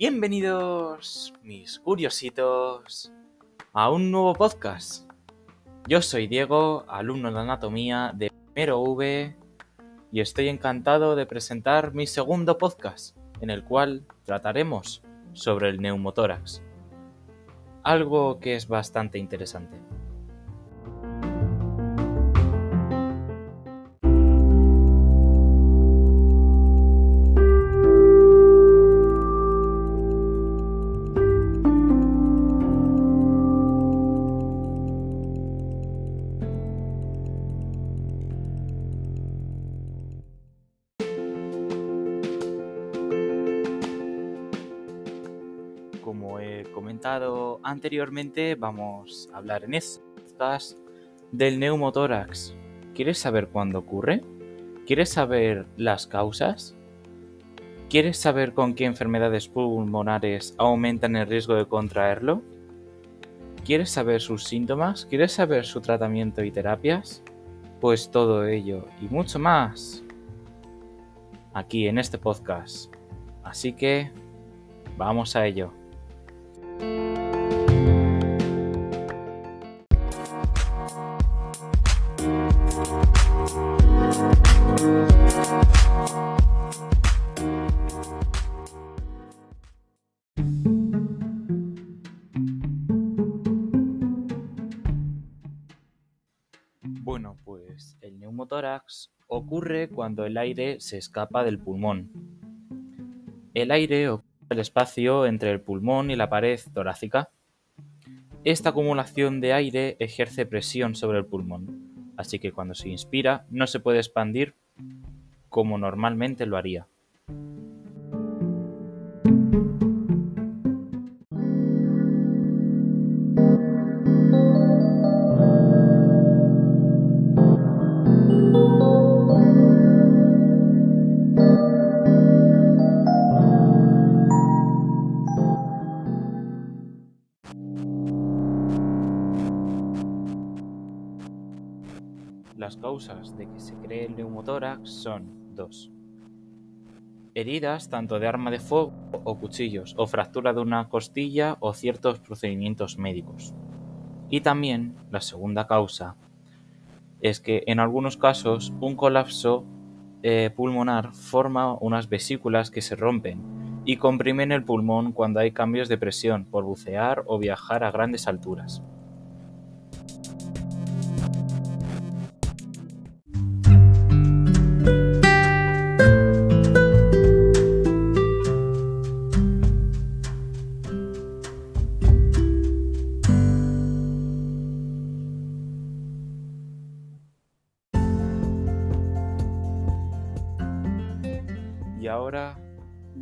Bienvenidos, mis curiositos, a un nuevo podcast. Yo soy Diego, alumno de anatomía de primero V, y estoy encantado de presentar mi segundo podcast, en el cual trataremos sobre el neumotórax. Algo que es bastante interesante. Anteriormente, vamos a hablar en estas del neumotórax. ¿Quieres saber cuándo ocurre? ¿Quieres saber las causas? ¿Quieres saber con qué enfermedades pulmonares aumentan el riesgo de contraerlo? ¿Quieres saber sus síntomas? ¿Quieres saber su tratamiento y terapias? Pues todo ello y mucho más aquí en este podcast. Así que vamos a ello. Bueno, pues el neumotórax ocurre cuando el aire se escapa del pulmón. El aire el espacio entre el pulmón y la pared torácica. Esta acumulación de aire ejerce presión sobre el pulmón, así que cuando se inspira no se puede expandir como normalmente lo haría. Causas de que se cree el neumotórax son dos. Heridas tanto de arma de fuego o cuchillos, o fractura de una costilla o ciertos procedimientos médicos. Y también la segunda causa es que en algunos casos un colapso eh, pulmonar forma unas vesículas que se rompen y comprimen el pulmón cuando hay cambios de presión por bucear o viajar a grandes alturas.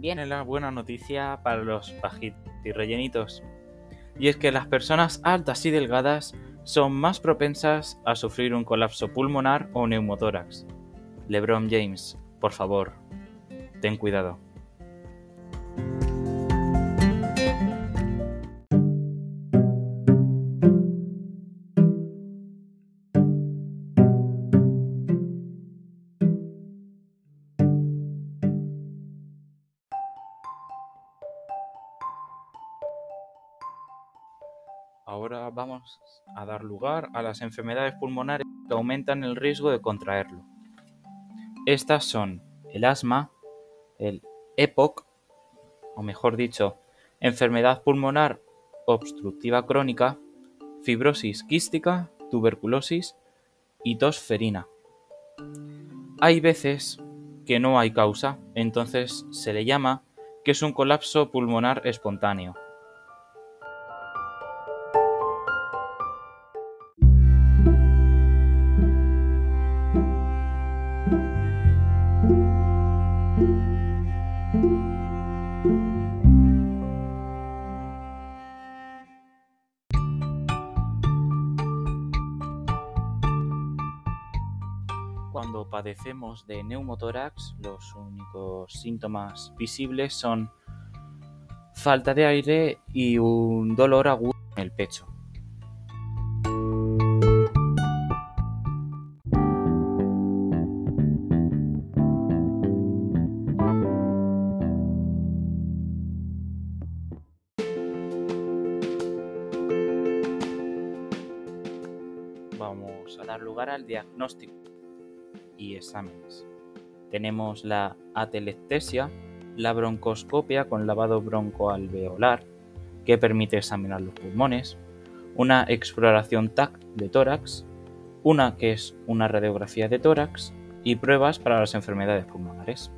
Viene la buena noticia para los bajitos y rellenitos. Y es que las personas altas y delgadas son más propensas a sufrir un colapso pulmonar o neumotórax. LeBron James, por favor, ten cuidado. Ahora vamos a dar lugar a las enfermedades pulmonares que aumentan el riesgo de contraerlo. Estas son el asma, el EPOC, o mejor dicho, enfermedad pulmonar obstructiva crónica, fibrosis quística, tuberculosis y tos ferina. Hay veces que no hay causa, entonces se le llama que es un colapso pulmonar espontáneo. cuando padecemos de neumotórax, los únicos síntomas visibles son falta de aire y un dolor agudo en el pecho. Vamos a dar lugar al diagnóstico y exámenes. Tenemos la atelectesia, la broncoscopia con lavado broncoalveolar, que permite examinar los pulmones, una exploración TAC de tórax, una que es una radiografía de tórax y pruebas para las enfermedades pulmonares.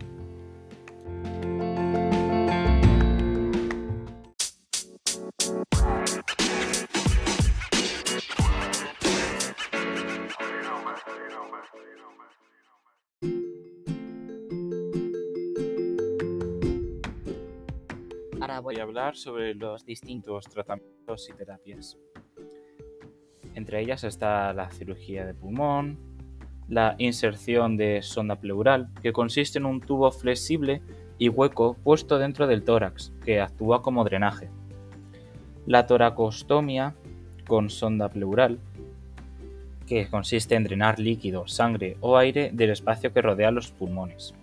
Ahora voy a hablar sobre los distintos tratamientos y terapias. Entre ellas está la cirugía de pulmón, la inserción de sonda pleural, que consiste en un tubo flexible y hueco puesto dentro del tórax, que actúa como drenaje. La toracostomía con sonda pleural, que consiste en drenar líquido, sangre o aire del espacio que rodea los pulmones.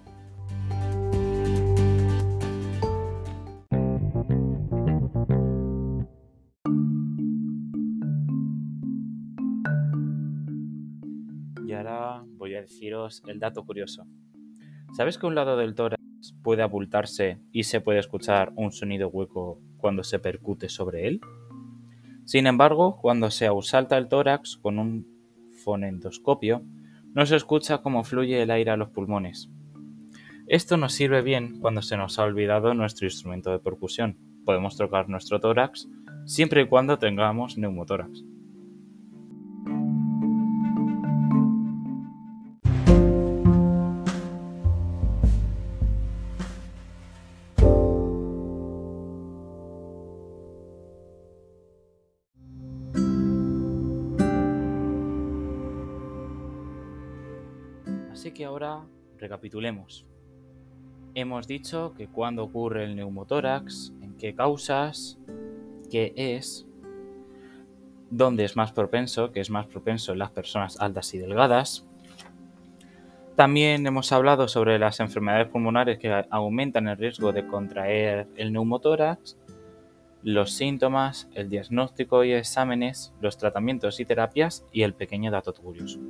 Deciros el dato curioso. ¿Sabes que un lado del tórax puede abultarse y se puede escuchar un sonido hueco cuando se percute sobre él? Sin embargo, cuando se ausalta el tórax con un fonendoscopio, no se escucha cómo fluye el aire a los pulmones. Esto nos sirve bien cuando se nos ha olvidado nuestro instrumento de percusión. Podemos tocar nuestro tórax siempre y cuando tengamos neumotórax. Así que ahora recapitulemos. Hemos dicho que cuándo ocurre el neumotórax, en qué causas, qué es, dónde es más propenso, que es más propenso en las personas altas y delgadas. También hemos hablado sobre las enfermedades pulmonares que aumentan el riesgo de contraer el neumotórax, los síntomas, el diagnóstico y exámenes, los tratamientos y terapias y el pequeño dato curioso.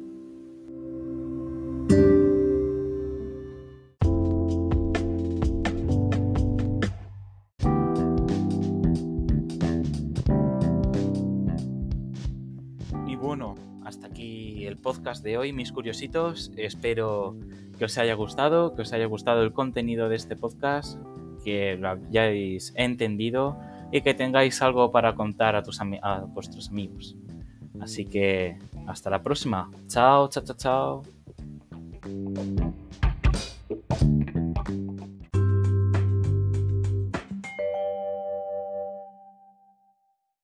Hasta aquí el podcast de hoy, mis curiositos. Espero que os haya gustado, que os haya gustado el contenido de este podcast, que lo hayáis entendido y que tengáis algo para contar a, tus a vuestros amigos. Así que hasta la próxima. Chao, chao, chao, chao.